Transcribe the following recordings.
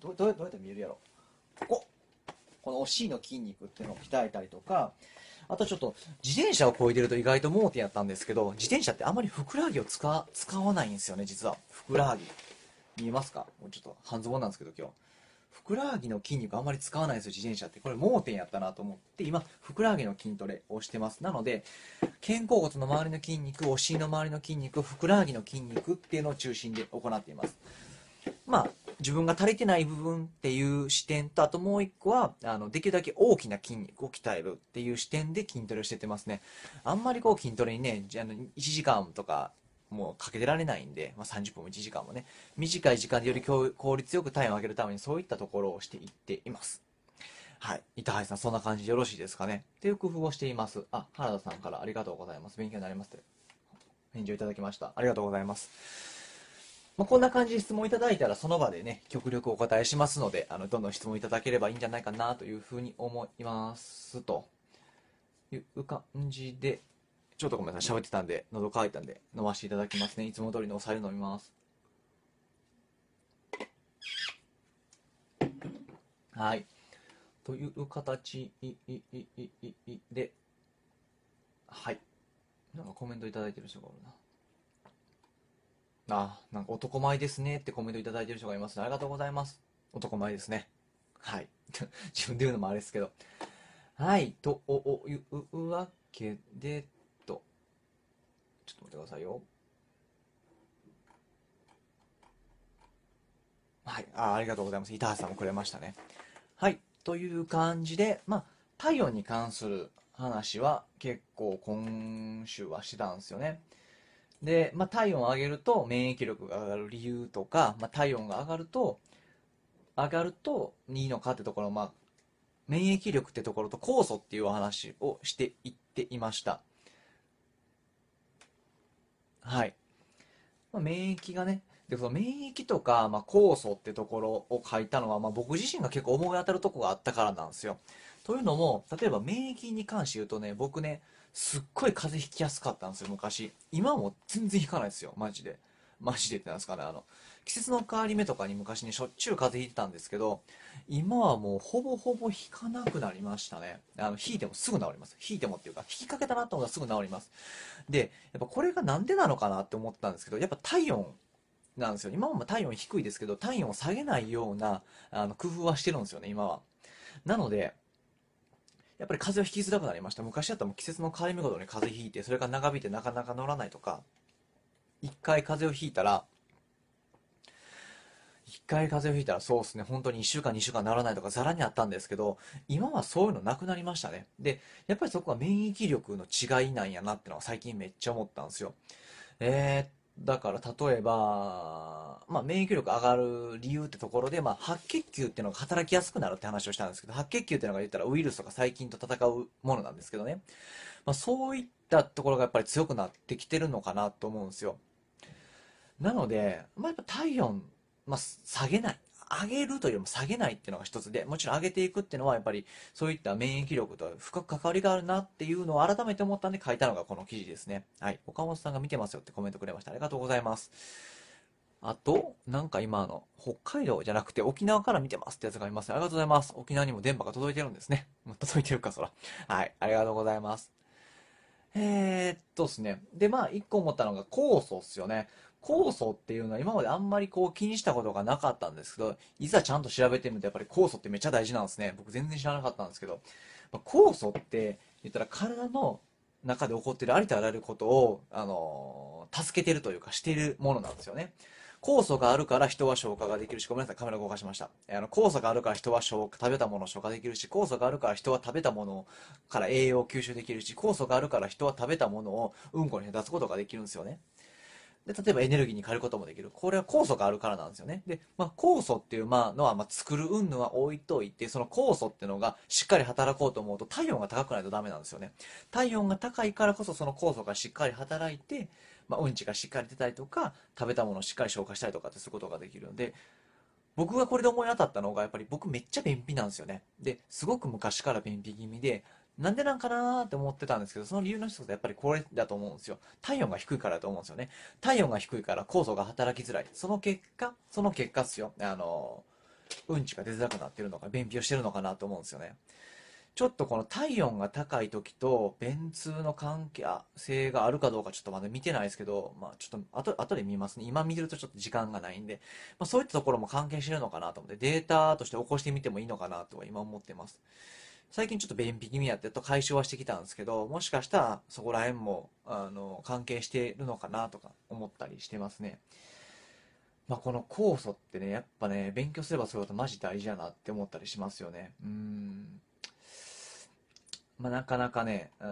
どうどうやって見えるやろ。こここのお尻の筋肉っていうのを鍛えたりとかあとちょっと自転車をこいでると意外と盲点やったんですけど自転車ってあまりふくらはぎを使使わないんですよね実は。ふくらはぎ。見えますか？もうちょっと半ズボンなんですけど今日。ふくらはぎの筋肉あんまり使わないんですよ自転車って。これ盲点やったなと思って今ふくらはぎの筋トレをしてます。なので肩甲骨の周りの筋肉お尻の周りの筋肉ふくらはぎの筋肉っていうのを中心で行っています。まあ自分が足りてない部分っていう視点とあともう一個はあのできるだけ大きな筋肉を鍛えるっていう視点で筋トレをしててますねあんまりこう筋トレにねじゃあ1時間とかもうかけてられないんで、まあ、30分も1時間もね短い時間でより効率よくタイムを上げるためにそういったところをしていっていますはい。板橋さん、そんな感じでよろしいですかねっていう工夫をしています。あ、原田さんからありがとうございます。勉強になります。返事をいただきました。ありがとうございます。まあ、こんな感じで質問いただいたらその場でね、極力お答えしますので、あの、どんどん質問いただければいいんじゃないかなというふうに思いますという感じで、ちょっとごめんなさい、喋ってたんで、喉乾いたんで飲ませていただきますね。いつも通りのお酒飲みます。はい。という形で、はい。なんかコメントいただいてる人がおるな。あ、なんか男前ですねってコメントいただいてる人がいます、ね、ありがとうございます。男前ですね。はい。自分で言うのもあれですけど。はい。というわけで、と。ちょっと待ってくださいよ。はい。あありがとうございます。板橋さんもくれましたね。はい。という感じで、まあ、体温に関する話は結構今週はしてたんですよね。で、まあ、体温を上げると免疫力が上がる理由とか、まあ、体温が上がると、上がるといいのかってところ、まあ、免疫力ってところと酵素っていうお話をしていっていました。はい。まあ、免疫がね、で、その免疫とか、まあ、酵素ってところを書いたのは、まあ、僕自身が結構思い当たるとこがあったからなんですよ。というのも、例えば免疫に関して言うとね、僕ね、すっごい風邪ひきやすかったんですよ、昔。今も全然ひかないですよ、マジで。マジでってなんですかね、あの、季節の変わり目とかに昔にしょっちゅう風邪ひいてたんですけど、今はもうほぼほぼひかなくなりましたね。あの、引いてもすぐ治ります。引いてもっていうか、引きかけたなと思ったらすぐ治ります。で、やっぱこれがなんでなのかなって思ったんですけど、やっぱ体温なんですよ。今も体温低いですけど、体温を下げないような、あの、工夫はしてるんですよね、今は。なので、やっぱり風邪をひきづらくなりました。昔だったらもう季節の変わり目ごとに風邪ひいて、それが長引いてなかなか乗らないとか、一回風邪をひいたら、一回風邪をひいたらそうですね、本当に1週間2週間ならないとかざらにあったんですけど、今はそういうのなくなりましたね。で、やっぱりそこは免疫力の違いなんやなってのは最近めっちゃ思ったんですよ。えー、っだから例えば、まあ、免疫力上がる理由ってところで、まあ、白血球っていうのが働きやすくなるって話をしたんですけど白血球っていうのが言ったらウイルスとか細菌と戦うものなんですけどね、まあ、そういったところがやっぱり強くなってきてるのかなと思うんですよ。なので、まあ、やっぱ体温、まあ、下げない。上げるというよりも下げないっていうのが一つで、もちろん上げていくっていうのはやっぱりそういった免疫力と深く関わりがあるなっていうのを改めて思ったんで書いたのがこの記事ですね。はい。岡本さんが見てますよってコメントくれました。ありがとうございます。あと、なんか今の、北海道じゃなくて沖縄から見てますってやつがいます。ありがとうございます。沖縄にも電波が届いてるんですね。届いてるか、そら。はい。ありがとうございます。えー、っとですね。で、まあ、一個思ったのが酵素っすよね。酵素っていうのは今まであんまりこう気にしたことがなかったんですけど、いざちゃんと調べてみるとやっぱり酵素ってめっちゃ大事なんですね。僕全然知らなかったんですけど、まあ、酵素って言ったら体の中で起こってるありとあらゆることを、あのー、助けてるというかしてるものなんですよね。酵素があるから人は消化ができるし、ごめんなさい、カメラ動かしました。あの酵素があるから人は消化、食べたものを消化できるし、酵素があるから人は食べたものから栄養を吸収できるし、酵素があるから人は食べたものをうんこに出すことができるんですよね。で、例えばエネルギーに変えることもできる。これは酵素があるからなんですよね。で、まあ、酵素っていうまあのは、まあ、作る云々は置いといて、その酵素っていうのがしっかり働こうと思うと体温が高くないとダメなんですよね。体温が高いからこそその酵素がしっかり働いて、まあ、うんちがしっかり出たりとか、食べたものをしっかり消化したりとかってすることができるんで、僕がこれで思い当たったのが、やっぱり僕めっちゃ便秘なんですよね。で、すごく昔から便秘気味で、なんでなんかなーって思ってたんですけど、その理由の一つはやっぱりこれだと思うんですよ。体温が低いからだと思うんですよね。体温が低いから酵素が働きづらい。その結果、その結果っすよ。あの、うんちが出づらくなってるのか、便秘をしてるのかなと思うんですよね。ちょっとこの体温が高い時と便通の関係性があるかどうかちょっとまだ見てないですけど、まあちょっと後後で見ますね。今見てるとちょっと時間がないんで、まあそういったところも関係してるのかなと思ってデータとして起こしてみてもいいのかなとは今思ってます。最近ちょっと便秘気味やってと解消はしてきたんですけど、もしかしたらそこら辺も、あの、関係してるのかなとか思ったりしてますね。まあ、この酵素ってね、やっぱね、勉強すればそういうことマジ大事やなって思ったりしますよね。うん。まあ、なかなかね、うん、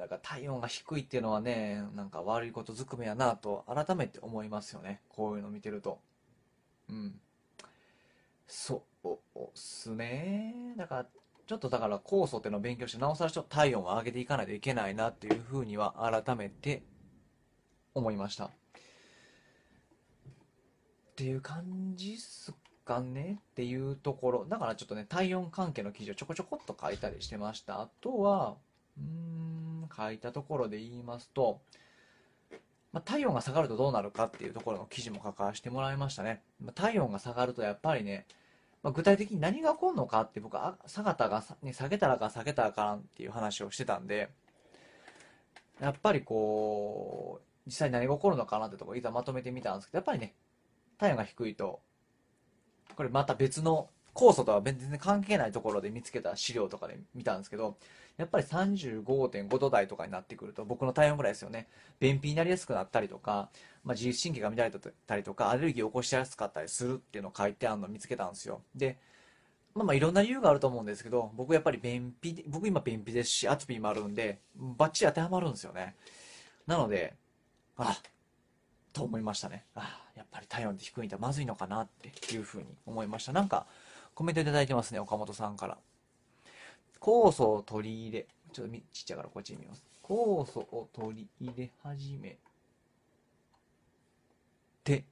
だから体温が低いっていうのはね、なんか悪いことずくめやなと改めて思いますよね。こういうの見てると。うん。そうっすね。だから、ちょっとだから酵素っていうのを勉強して、なおさらちょっと体温を上げていかないといけないなっていうふうには改めて思いました。っていう感じっすかねっていうところ。だからちょっとね、体温関係の記事をちょこちょこっと書いたりしてました。あとは、うん、書いたところで言いますと、まあ、体温が下がるとどうなるかっていうところの記事も書かせてもらいましたね。まあ、体温が下がるとやっぱりね、まあ、具体的に何が起こるのかって僕は下がったが、ね、下げたらか下げたらかんっていう話をしてたんで、やっぱりこう、実際何が起こるのかなってところいざまとめてみたんですけど、やっぱりね、体温が低いと、これまた別の酵素とは全然関係ないところで見つけた資料とかで見たんですけど、やっぱり35.5度台とかになってくると、僕の体温ぐらいですよね。便秘になりやすくなったりとか、まあ、自律神経が乱れたりとか、アレルギーを起こしやすかったりするっていうのを書いてあるのを見つけたんですよ。で、まあまあいろんな理由があると思うんですけど、僕やっぱり便秘、僕今便秘ですし、アトピーもあるんで、バッチリ当てはまるんですよね。なので、あ、と思いましたね。あやっぱり体温って低いんだ、まずいのかなっていうふうに思いました。なんか、コメントいただいてますね、岡本さんから。酵素を取り入れ、ちょっとちっちゃいからこっち見ます。酵素を取り入れ始めて、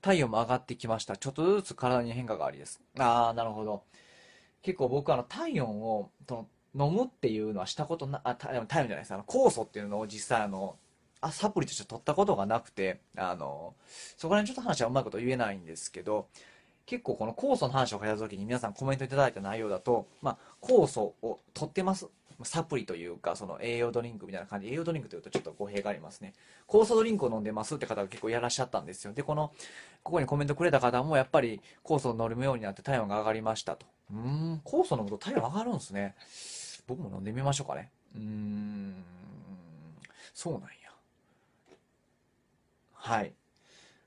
体温も上がってきました。ちょっとずつ体に変化がありです。ああ、なるほど。結構僕あの体温をと飲むっていうのはしたことな、あ、体温じゃないです。あの酵素っていうのを実際あの、あ、サプリとして取ったことがなくて、あの、そこら辺ちょっと話はうまいこと言えないんですけど、結構この酵素の話を書いた時に皆さんコメントいただいた内容だと、まあ、酵素を取ってます。サプリというか、その栄養ドリンクみたいな感じ、栄養ドリンクというとちょっと語弊がありますね。酵素ドリンクを飲んでますって方が結構いらっしゃったんですよ。で、この、ここにコメントくれた方もやっぱり酵素を飲むようになって体温が上がりましたと。うん、酵素飲むと体温上がるんですね。僕も飲んでみましょうかね。うん、そうなんや。はい。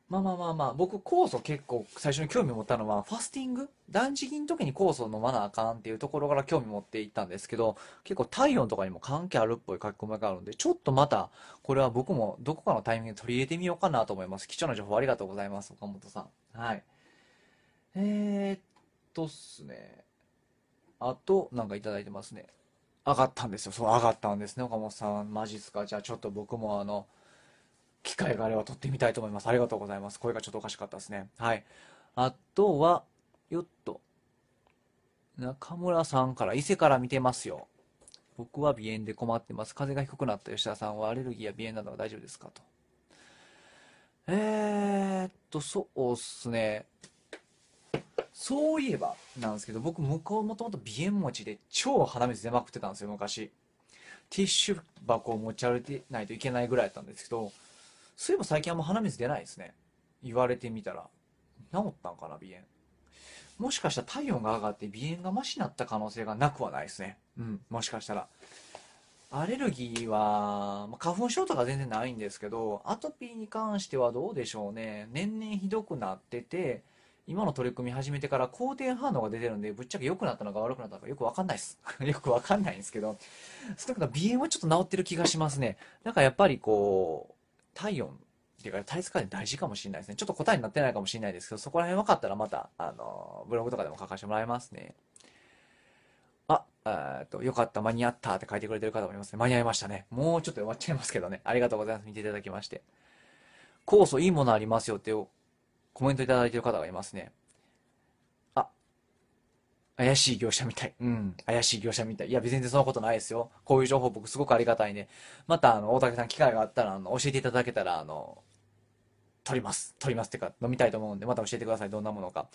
まあまあまあまあ、僕酵素結構最初に興味持ったのは、ファスティング？断食の時に酵素飲まなあかんっていうところから興味持っていったんですけど、結構体温とかにも関係あるっぽい書き込みがあるんで、ちょっとまた、これは僕もどこかのタイミングで取り入れてみようかなと思います。貴重な情報ありがとうございます、岡本さん。はい。えー、っとっすね。あと、なんかいただいてますね。上がったんですよ。そう、上がったんですね、岡本さん。マジっすか？じゃあちょっと僕もあの、機会があれば撮ってみたいと思います。ありがとうございます。声がちょっとおかしかったですね。はい。あとは、よっと。中村さんから伊勢から見てますよ。僕は鼻炎で困ってます。風邪が低くなった吉田さんはアレルギーや鼻炎などは大丈夫ですか？と。えーっと、そうっすね。そういえばなんですけど、僕、向こうもともと鼻炎持ちで超鼻水出まくってたんですよ、昔。ティッシュ箱を持ち歩いてないといけないぐらいだったんですけど、そういえば最近あんま鼻水出ないですね。言われてみたら。治ったんかな、鼻炎。もしかしたら体温が上がって鼻炎がマシになった可能性がなくはないですね。うん、もしかしたら。アレルギーは、まあ、花粉症とか全然ないんですけど、アトピーに関してはどうでしょうね。年々ひどくなってて、今の取り組み始めてから好転反応が出てるんで、ぶっちゃけ良くなったのか悪くなったのかよくわかんないです。よくわかんないんですけど、少なくとも鼻炎はちょっと治ってる気がしますね。なんかやっぱりこう、体温っていうか体質管理大事かもしれないですね。ちょっと答えになってないかもしれないですけど、そこら辺分かったらまた、あの、ブログとかでも書かせてもらいますね。あ、えっと、よかった、間に合ったって書いてくれてる方もいますね。間に合いましたね。もうちょっと終わっちゃいますけどね。ありがとうございます。見ていただきまして。酵素いいものありますよってコメントいただいてる方がいますね。怪しい業者みたい。うん。怪しい業者みたい。いや、別にそんなことないですよ。こういう情報僕すごくありがたいね。また、あの、大竹さん機会があったら、あの、教えていただけたら、あの、取ります。取りますってか、飲みたいと思うんで、また教えてください。どんなものか。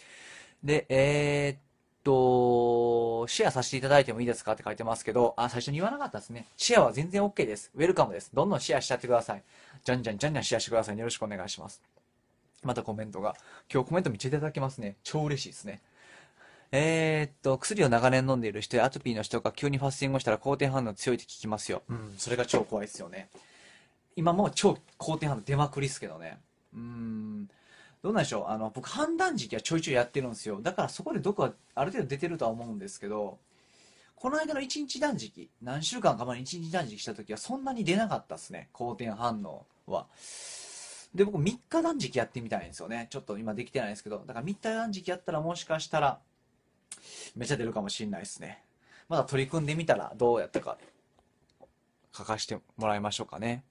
で、えー、っと、シェアさせていただいてもいいですかって書いてますけど、あ、最初に言わなかったですね。シェアは全然 OK です。ウェルカムです。どんどんシェアしちゃってください。じゃんじゃんじゃんじゃんシェアしてください。よろしくお願いします。またコメントが。今日コメントめっちゃいただけますね。超嬉しいですね。えー、っと、薬を長年飲んでいる人やアトピーの人が急にファスティングをしたら好転反応強いって聞きますよ。うん、それが超怖いですよね。今も超好転反応出まくりっすけどね。うん。どうなんでしょうあの、僕判断時期はちょいちょいやってるんですよ。だからそこで毒はある程度出てるとは思うんですけど、この間の1日断食、何週間か前に1日断食した時はそんなに出なかったっすね。好転反応は。で、僕3日断食やってみたいんですよね。ちょっと今できてないんですけど、だから3日断食やったらもしかしたら、めっちゃ出るかもしんないですね。まだ取り組んでみたらどうやったか、書かしてもらいましょうかね。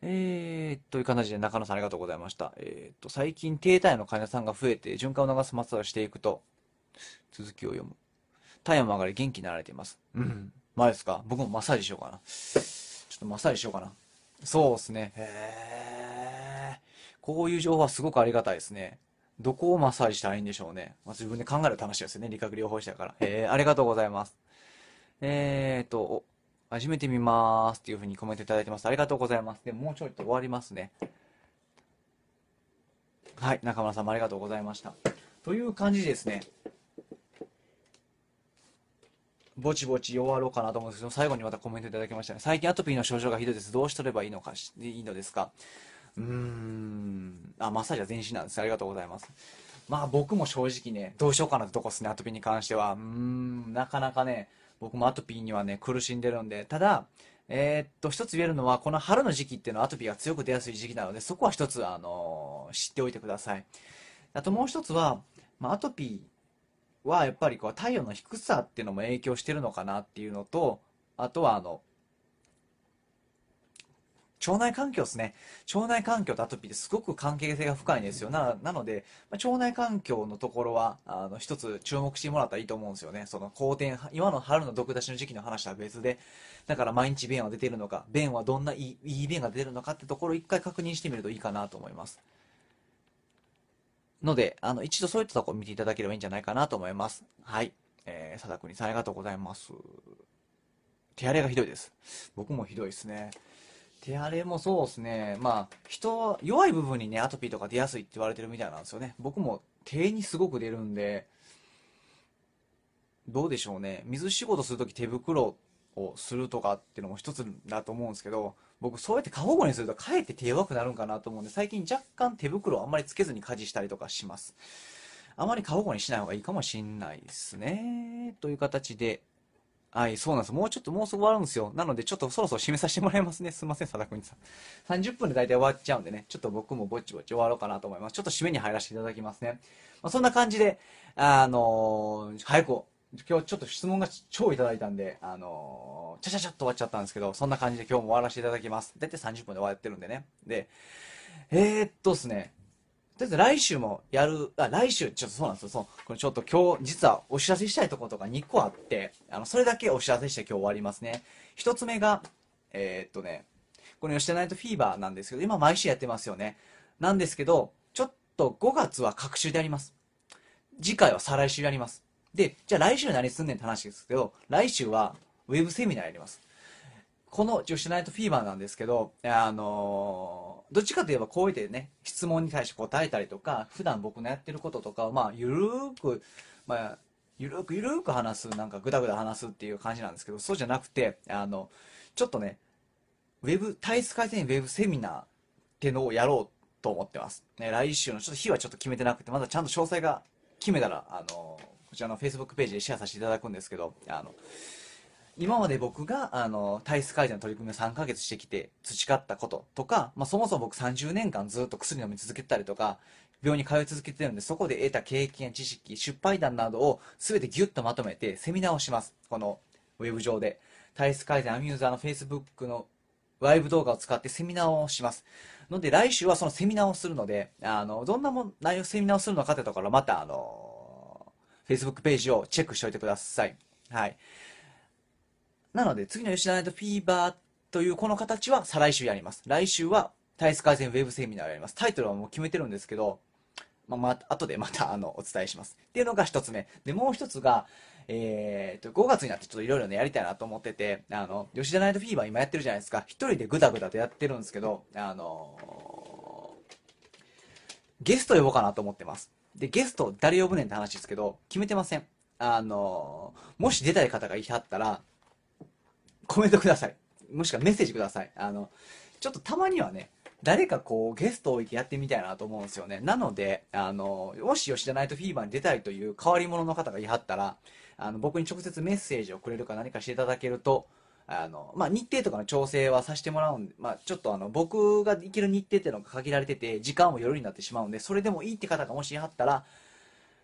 えー、という形で中野さんありがとうございました。えー、と、最近低体温の患者さんが増えて循環を流すマッサージをしていくと、続きを読む。体温も上がり元気になられています。うん。前ですか？僕もマッサージしようかな。ちょっとマッサージしようかな。そうですね。へー。こういう情報はすごくありがたいですね。どこをマッサージしたらいいんでしょうね。まあ、自分で考える楽しいですよね。理学療法士だから。えー、ありがとうございます。えーと、始めてみまーすっていうふうにコメントいただいてます。ありがとうございます。でももうちょいと終わりますね。はい、中村さんもありがとうございました。という感じですね。ぼちぼち終わろうかなと思うんですけど、最後にまたコメントいただきましたね。最近アトピーの症状がひどいです。どうしとればいいのかし、いいのですか？うーん。あ、マッサージは全身なんです。ありがとうございます。まあ僕も正直ね、どうしようかなってとこですね、アトピーに関しては。うーん、なかなかね、僕もアトピーにはね、苦しんでるんで、ただ、えー、っと、一つ言えるのは、この春の時期っていうのはアトピーが強く出やすい時期なので、そこは一つ、あのー、知っておいてください。あともう一つは、まあ、アトピーはやっぱりこう体温の低さっていうのも影響してるのかなっていうのと、あとはあの、腸内環境ですね。腸内環境とアトピーってすごく関係性が深いんですよ。ななので、まあ、腸内環境のところは、あの、一つ注目してもらったらいいと思うんですよね。その、好転、今の春の毒出しの時期の話とは別で、だから毎日便は出てるのか、便はどんないいいい便が出るのかってところを一回確認してみるといいかなと思います。ので、あの、一度そういったとこを見ていただければいいんじゃないかなと思います。はい。えー、佐田国さんありがとうございます。手荒れがひどいです。僕もひどいですね。手荒れもそうですね。まあ、人は弱い部分にね、アトピーとか出やすいって言われてるみたいなんですよね。僕も手にすごく出るんで、どうでしょうね。水仕事するとき手袋をするとかっていうのも一つだと思うんですけど、僕そうやって過保護にするとかえって手弱くなるんかなと思うんで、最近若干手袋をあんまりつけずに家事したりとかします。あまり過保護にしない方がいいかもしんないですね。という形で、はい、そうなんです。もうちょっと、もうすぐ終わるんですよ。なので、ちょっとそろそろ締めさせてもらいますね。すいません、佐田くんさん。30分で大体終わっちゃうんでね、ちょっと僕もぼちぼち終わろうかなと思います。ちょっと締めに入らせていただきますね。まあ、そんな感じで、あのー、早く、今日ちょっと質問が超いただいたんで、あのー、ちゃちゃちゃっと終わっちゃったんですけど、そんな感じで今日も終わらせていただきます。大体30分で終わってるんでね。で、えー、っとですね、とりあえず来週もやる、あ、来週、ちょっとそうなんですよ。そう、これちょっと今日、実はお知らせしたいところとか2個あって、あの、それだけお知らせして今日終わりますね。一つ目が、えー、っとね、この吉田ナイトフィーバーなんですけど、今毎週やってますよね。なんですけど、ちょっと5月は各週でやります。次回は再来週やります。で、じゃあ来週何すんねんって話ですけど、来週はウェブセミナーやります。この女子ナイトフィーバーなんですけど、あのー、どっちかといえばこうやってね、質問に対して答えたりとか、普段僕のやってることとかを、まあ、ゆるーく、まあ、ゆるーくゆるーく話す、なんかぐだぐだ話すっていう感じなんですけど、そうじゃなくて、あの、ちょっとね、ウェブ、体質改善ウェブセミナーっていうのをやろうと思ってます。ね、来週の、ちょっと日はちょっと決めてなくて、まだちゃんと詳細が決めたら、あの、こちらの Facebook ページでシェアさせていただくんですけど、あの、今まで僕が、あの、体質改善の取り組みを3ヶ月してきて培ったこととか、まあ、そもそも僕30年間ずっと薬飲み続けてたりとか、病院に通い続けてるんで、そこで得た経験知識、失敗談などを全てギュッとまとめてセミナーをします。このウェブ上で。体質改善アミューザーの Facebook のワイブ動画を使ってセミナーをします。ので、来週はそのセミナーをするので、あの、どんなも内容セミナーをするのかってところ、また、あの、Facebook ページをチェックしておいてください。はい。なので、次の吉田ナイトフィーバーというこの形は再来週やります。来週は、体質改善ウェブセミナーをやります。タイトルはもう決めてるんですけど、まあ、まあ、後でまた、あの、お伝えします。っていうのが一つ目。で、もう一つが、えー、と、5月になってちょっといろいろね、やりたいなと思ってて、あの、吉田ナイトフィーバー今やってるじゃないですか。一人でぐだぐだとやってるんですけど、あのゲスト呼ぼうかなと思ってます。で、ゲスト誰呼ぶねんって話ですけど、決めてません。あのもし出たい方がいはったら、コメントください。もしくはメッセージください。あの、ちょっとたまにはね、誰かこうゲストを置いてやってみたいなと思うんですよね。なので、あの、もし吉田ナイトフィーバーに出たいという変わり者の方がいはったら、あの、僕に直接メッセージをくれるか何かしていただけると、あの、まあ、日程とかの調整はさせてもらうんで、まあ、ちょっとあの、僕が行ける日程っていうのが限られてて、時間も夜になってしまうんで、それでもいいって方がもしいはったら、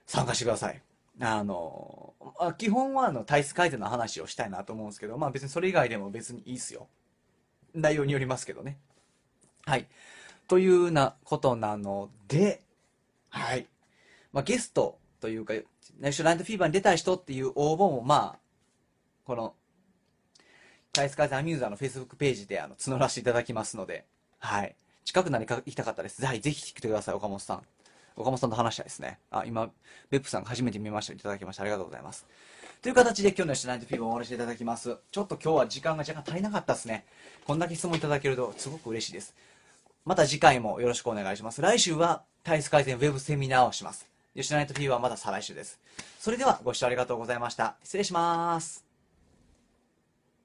参加してください。あの、まあ、基本はあの、体質改善の話をしたいなと思うんですけど、まあ別にそれ以外でも別にいいっすよ。内容によりますけどね。はい。というなことなので、はい。まあ、ゲストというか、ナショナルフィーバーに出たい人っていう応募も、まあ、この、カイスカイザーアミューザーの Facebook ページであの募らせていただきますので、はい。近くなり行きたかったです。はい、ぜひ来てください、岡本さん。岡本さんと話したいですね。あ、今、ベップさんが初めて見ましたいただきました。ありがとうございます。という形で今日のシナイトフィーバーを終わらせていただきます。ちょっと今日は時間が若干足りなかったですね。こんだけ質問いただけるとすごく嬉しいです。また次回もよろしくお願いします。来週は体質改善ウェブセミナーをします。吉田ナイトフィーバーはまた再来週です。それではご視聴ありがとうございました。失礼します。